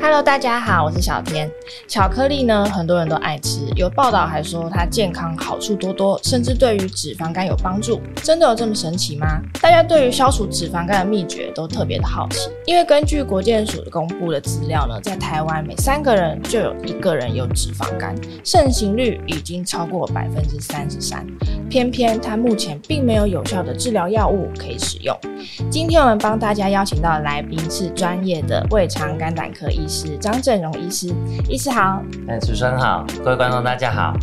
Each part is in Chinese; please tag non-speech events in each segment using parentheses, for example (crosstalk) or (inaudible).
Hello，大家好，我是小天。巧克力呢，很多人都爱吃，有报道还说它健康好处多多，甚至对于脂肪肝有帮助。真的有这么神奇吗？大家对于消除脂肪肝的秘诀都特别的好奇，因为根据国健署公布的资料呢，在台湾每三个人就有一个人有脂肪肝，盛行率已经超过百分之三十三。偏偏它目前并没有有效的治疗药物可以使用。今天我们帮大家邀请到的来宾是专业的胃肠肝胆科医师。张振荣医师，医师好，哎，主持人好，各位观众大家好。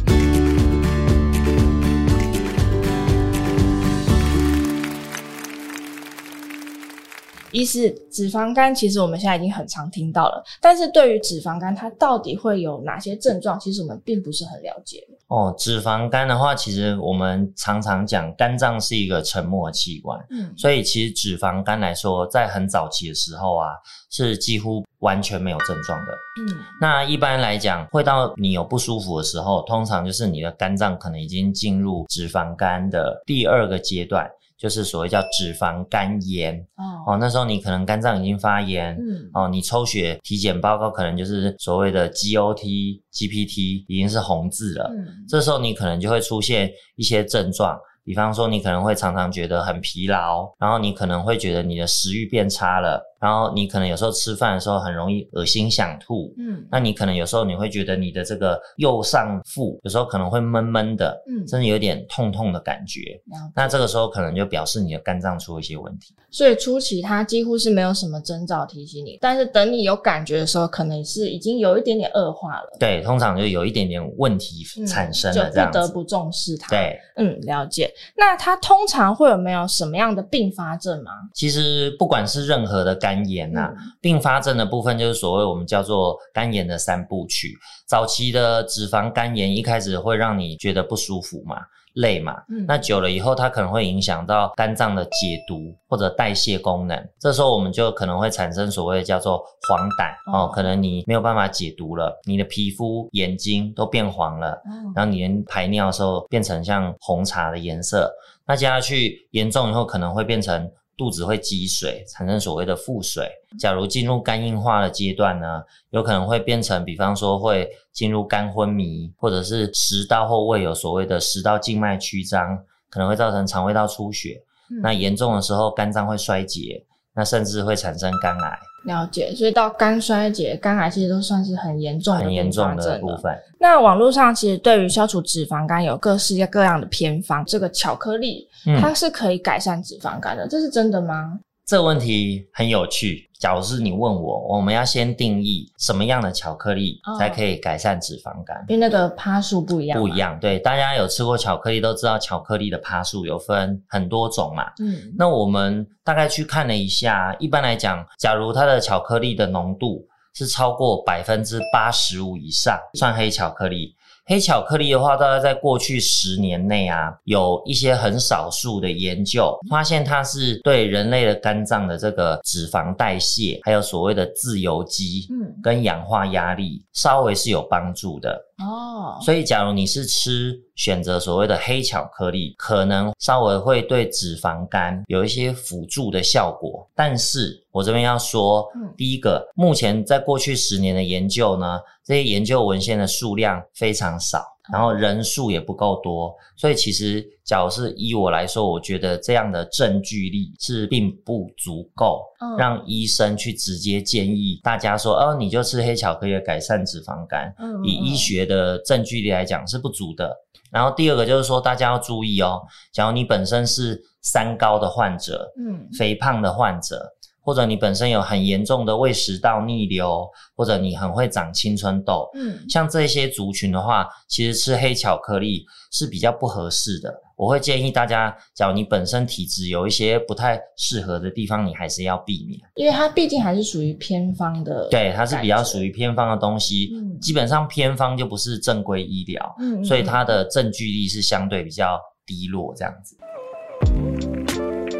医师，脂肪肝其实我们现在已经很常听到了，但是对于脂肪肝它到底会有哪些症状，其实我们并不是很了解。哦，脂肪肝的话，其实我们常常讲肝脏是一个沉默的器官，嗯，所以其实脂肪肝来说，在很早期的时候啊，是几乎完全没有症状的，嗯，那一般来讲，会到你有不舒服的时候，通常就是你的肝脏可能已经进入脂肪肝的第二个阶段。就是所谓叫脂肪肝炎哦，哦，那时候你可能肝脏已经发炎，嗯，哦，你抽血体检报告可能就是所谓的 GOT、GPT 已经是红字了，嗯，这时候你可能就会出现一些症状。比方说，你可能会常常觉得很疲劳，然后你可能会觉得你的食欲变差了，然后你可能有时候吃饭的时候很容易恶心想吐，嗯，那你可能有时候你会觉得你的这个右上腹有时候可能会闷闷的，嗯，甚至有点痛痛的感觉，嗯，那这个时候可能就表示你的肝脏出了一些问题。所以初期它几乎是没有什么征兆提醒你，但是等你有感觉的时候，可能是已经有一点点恶化了。对，通常就有一点点问题产生就不得不重视它。对，嗯，了解。那它通常会有没有什么样的并发症吗？其实不管是任何的肝炎呐、并发症的部分就是所谓我们叫做肝炎的三部曲。早期的脂肪肝炎一开始会让你觉得不舒服嘛。累嘛，嗯，那久了以后，它可能会影响到肝脏的解毒或者代谢功能。这时候我们就可能会产生所谓的叫做黄疸哦，可能你没有办法解毒了，你的皮肤、眼睛都变黄了，然后你连排尿的时候变成像红茶的颜色。那接下去严重以后，可能会变成。肚子会积水，产生所谓的腹水。假如进入肝硬化的阶段呢，有可能会变成，比方说会进入肝昏迷，或者是食道或胃有所谓的食道静脉曲张，可能会造成肠胃道出血。嗯、那严重的时候，肝脏会衰竭，那甚至会产生肝癌。了解，所以到肝衰竭、肝癌其实都算是很严重的、很严重的部分。那网络上其实对于消除脂肪肝有各式各样的偏方，这个巧克力它是可以改善脂肪肝的，嗯、这是真的吗？这个问题很有趣。假如是你问我，我们要先定义什么样的巧克力才可以改善脂肪肝？因为那个趴数不一样。不一样，对，大家有吃过巧克力都知道，巧克力的趴数有分很多种嘛。嗯，那我们大概去看了一下，一般来讲，假如它的巧克力的浓度是超过百分之八十五以上，算黑巧克力。黑巧克力的话，大概在过去十年内啊，有一些很少数的研究发现，它是对人类的肝脏的这个脂肪代谢，还有所谓的自由基，嗯，跟氧化压力稍微是有帮助的。哦，所以假如你是吃选择所谓的黑巧克力，可能稍微会对脂肪肝有一些辅助的效果。但是我这边要说，嗯，第一个，目前在过去十年的研究呢，这些研究文献的数量非常少。然后人数也不够多，所以其实，假如是依我来说，我觉得这样的证据力是并不足够，让医生去直接建议大家说，哦，你就吃黑巧克力改善脂肪肝。以医学的证据力来讲是不足的。然后第二个就是说，大家要注意哦，假如你本身是三高的患者，嗯，肥胖的患者。或者你本身有很严重的胃食道逆流，或者你很会长青春痘，嗯，像这些族群的话，其实吃黑巧克力是比较不合适的。我会建议大家，假如你本身体质有一些不太适合的地方，你还是要避免，因为它毕竟还是属于偏方的，对，它是比较属于偏方的东西，嗯，基本上偏方就不是正规医疗，嗯，嗯，所以它的证据力是相对比较低落，这样子。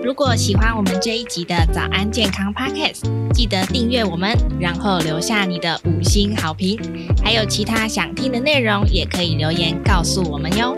如果喜欢我们这一集的早安健康 Podcast，记得订阅我们，然后留下你的五星好评。还有其他想听的内容，也可以留言告诉我们哟。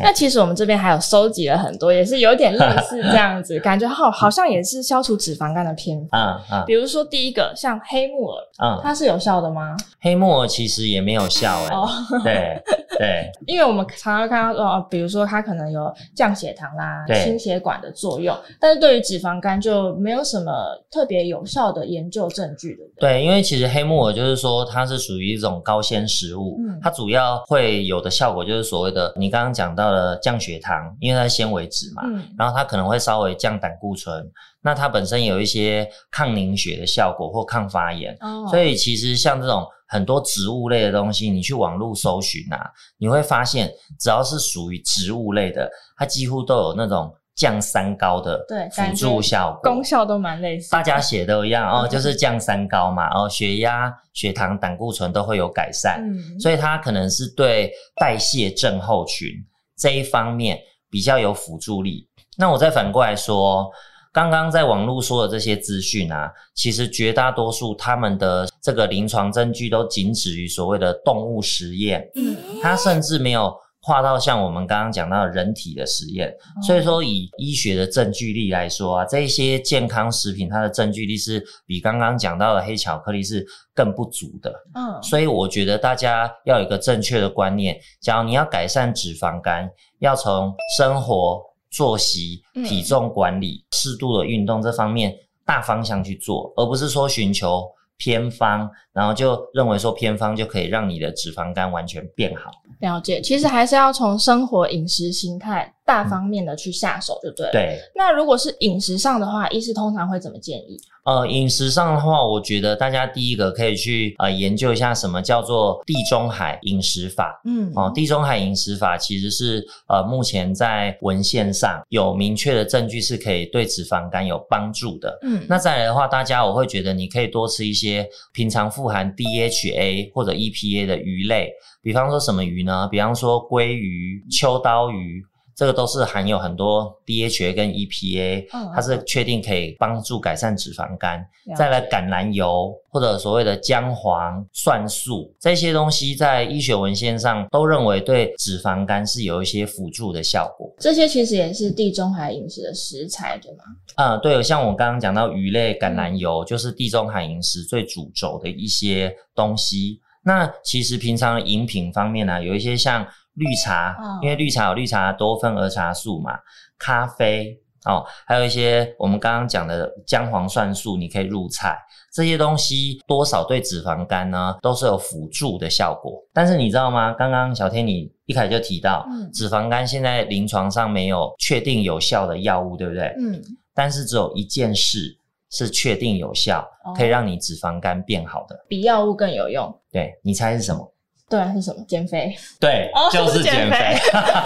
那其实我们这边还有收集了很多，也是有点类似这样子，感觉好 (laughs) 好像也是消除脂肪肝的偏方。嗯嗯。比如说第一个像黑木耳，嗯，它是有效的吗？黑木耳其实也没有效哎。哦。对对。因为我们常常看到说，比如说它可能有降血糖啦、心血管的作用，但是对于脂肪肝就没有什么特别有效的研究证据的。对，因为其实黑木耳就是说它是属于一种高纤食物，嗯，它主要会有的效果就是所谓的你刚刚讲到的降血糖，因为它是纤维质嘛，嗯，然后它可能会稍微降胆固醇，那它本身有一些抗凝血的效果或抗发炎，哦，所以其实像这种很多植物类的东西，你去网络搜寻啊，你会发现只要是属于植物类的，它几乎都有那种。降三高的辅助效果，功效都蛮类似。大家写都一样哦，就是降三高嘛，哦，血压、血糖、胆固醇都会有改善，嗯，所以它可能是对代谢症候群这一方面比较有辅助力。那我再反过来说，刚刚在网络说的这些资讯啊，其实绝大多数他们的这个临床证据都仅止于所谓的动物实验，嗯，它甚至没有。跨到像我们刚刚讲到的人体的实验，所以说以医学的证据力来说啊，这些健康食品它的证据力是比刚刚讲到的黑巧克力是更不足的。嗯，所以我觉得大家要有一个正确的观念，假如你要改善脂肪肝，要从生活作息、体重管理、适度的运动这方面大方向去做，而不是说寻求偏方，然后就认为说偏方就可以让你的脂肪肝完全变好。了解，其实还是要从生活饮食形态大方面的去下手，就对了。对。那如果是饮食上的话，医师通常会怎么建议？呃，饮食上的话，我觉得大家第一个可以去呃研究一下什么叫做地中海饮食法。嗯，哦，地中海饮食法其实是呃目前在文献上有明确的证据是可以对脂肪肝有帮助的。嗯，那再来的话，大家我会觉得你可以多吃一些平常富含 DHA 或者 EPA 的鱼类，比方说什么鱼呢？比方说鲑鱼、秋刀鱼。这个都是含有很多 DHA 跟 EPA，嗯，它是确定可以帮助改善脂肪肝。再来橄榄油或者所谓的姜黄、蒜素这些东西，在医学文献上都认为对脂肪肝是有一些辅助的效果。这些其实也是地中海饮食的食材，对吗？嗯，对，像我刚刚讲到鱼类、橄榄油，就是地中海饮食最主轴的一些东西。那其实平常的饮品方面呢，啊，有一些像。绿茶，因为绿茶有绿茶多酚儿茶素嘛，咖啡哦，还有一些我们刚刚讲的姜黄蒜素，你可以入菜，这些东西多少对脂肪肝呢都是有辅助的效果。但是你知道吗？刚刚小天你一开始就提到，嗯，脂肪肝现在临床上没有确定有效的药物，对不对？嗯。但是只有一件事是确定有效，可以让你脂肪肝变好的，比药物更有用。对，你猜是什么？对，是什么？减肥。对，(laughs) 哦、就是减肥。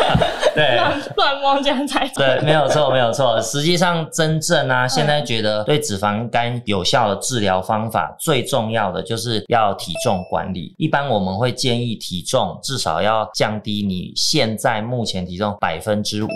(laughs) 对，乱乱这样才对，没有错，没有错。实际上，真正啊，现在觉得对脂肪肝有效的治疗方法，最重要的就是要体重管理。一般我们会建议体重至少要降低你现在目前体重百分之五。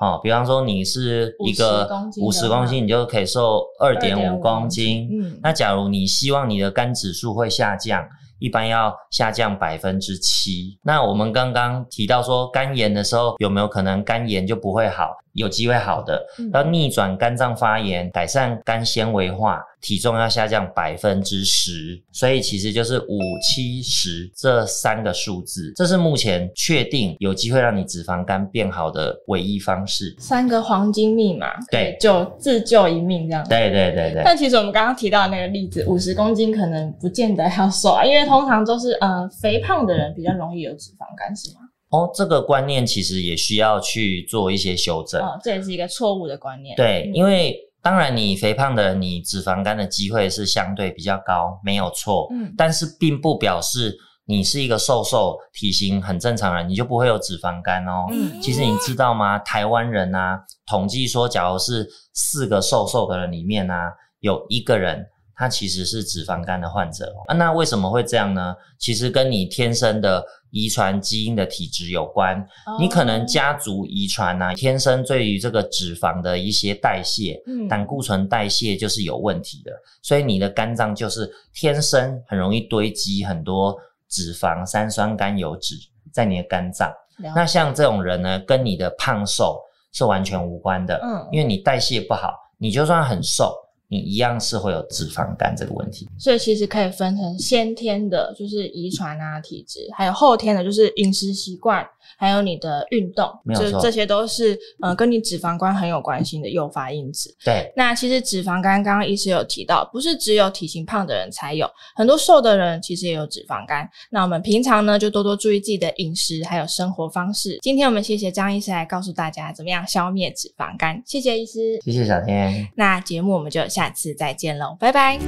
哦，比方说你是一个五十公斤，你就可以瘦二点五公斤。嗯，那假如你希望你的肝指数会下降。一般要下降百分之七。那我们刚刚提到说肝炎的时候，有没有可能肝炎就不会好？有机会好的，要逆转肝脏发炎，改善肝纤维化，体重要下降百分之十，所以其实就是五七十这三个数字，这是目前确定有机会让你脂肪肝变好的唯一方式。三个黄金密码，对，就自救一命这样。对对对对。但其实我们刚刚提到的那个例子，五十公斤可能不见得要瘦啊，因为通常都是呃肥胖的人比较容易有脂肪肝，是吗？哦，这个观念其实也需要去做一些修正。哦，这也是一个错误的观念。对，嗯、因为当然你肥胖的人，你脂肪肝的机会是相对比较高，没有错。嗯，但是并不表示你是一个瘦瘦、体型很正常的人，你就不会有脂肪肝哦。嗯，其实你知道吗？台湾人啊，统计说，假如是四个瘦瘦的人里面啊，有一个人。他其实是脂肪肝的患者啊，那为什么会这样呢？其实跟你天生的遗传基因的体质有关。Oh. 你可能家族遗传啊，天生对于这个脂肪的一些代谢，嗯，胆固醇代谢就是有问题的，所以你的肝脏就是天生很容易堆积很多脂肪、三酸甘油脂在你的肝脏。那像这种人呢，跟你的胖瘦是完全无关的。嗯，因为你代谢不好，你就算很瘦。你一样是会有脂肪肝这个问题，所以其实可以分成先天的，就是遗传啊、体质，还有后天的，就是饮食习惯，还有你的运动，没有错，就这些都是呃跟你脂肪肝很有关系的诱发因子。对，那其实脂肪肝刚刚医师有提到，不是只有体型胖的人才有，很多瘦的人其实也有脂肪肝。那我们平常呢就多多注意自己的饮食还有生活方式。今天我们谢谢张医师来告诉大家怎么样消灭脂肪肝，谢谢医师，谢谢小天。那节目我们就下。下次再见喽，拜拜。